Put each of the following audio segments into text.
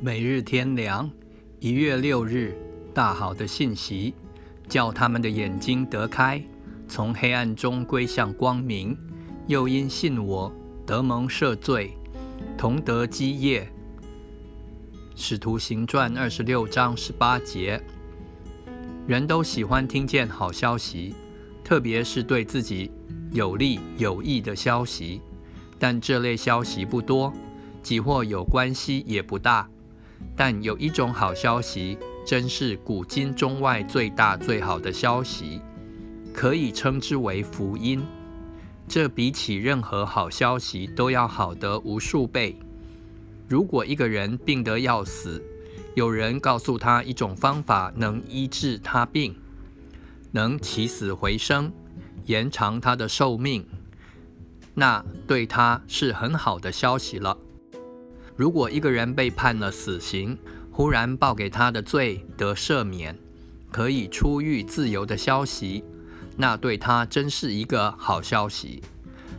每日天良，一月六日，大好的信息，叫他们的眼睛得开，从黑暗中归向光明。又因信我，得蒙赦罪，同得基业。使徒行传二十六章十八节。人都喜欢听见好消息，特别是对自己有利有益的消息，但这类消息不多，几或有关系也不大。但有一种好消息，真是古今中外最大最好的消息，可以称之为福音。这比起任何好消息都要好得无数倍。如果一个人病得要死，有人告诉他一种方法能医治他病，能起死回生，延长他的寿命，那对他是很好的消息了。如果一个人被判了死刑，忽然报给他的罪得赦免，可以出狱自由的消息，那对他真是一个好消息。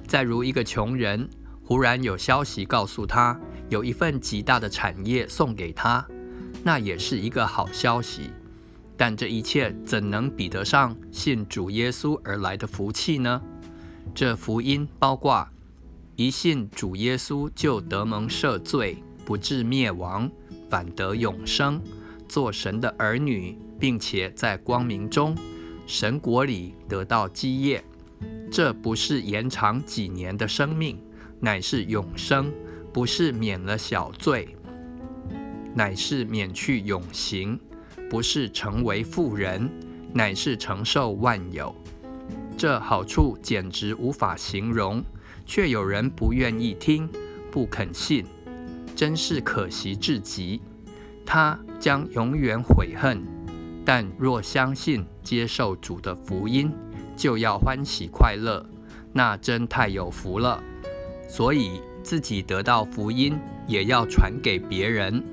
再如一个穷人，忽然有消息告诉他有一份极大的产业送给他，那也是一个好消息。但这一切怎能比得上信主耶稣而来的福气呢？这福音包括。一信主耶稣就得蒙赦罪，不至灭亡，反得永生，做神的儿女，并且在光明中，神国里得到基业。这不是延长几年的生命，乃是永生；不是免了小罪，乃是免去永刑；不是成为富人，乃是承受万有。这好处简直无法形容。却有人不愿意听，不肯信，真是可惜至极。他将永远悔恨。但若相信、接受主的福音，就要欢喜快乐，那真太有福了。所以自己得到福音，也要传给别人。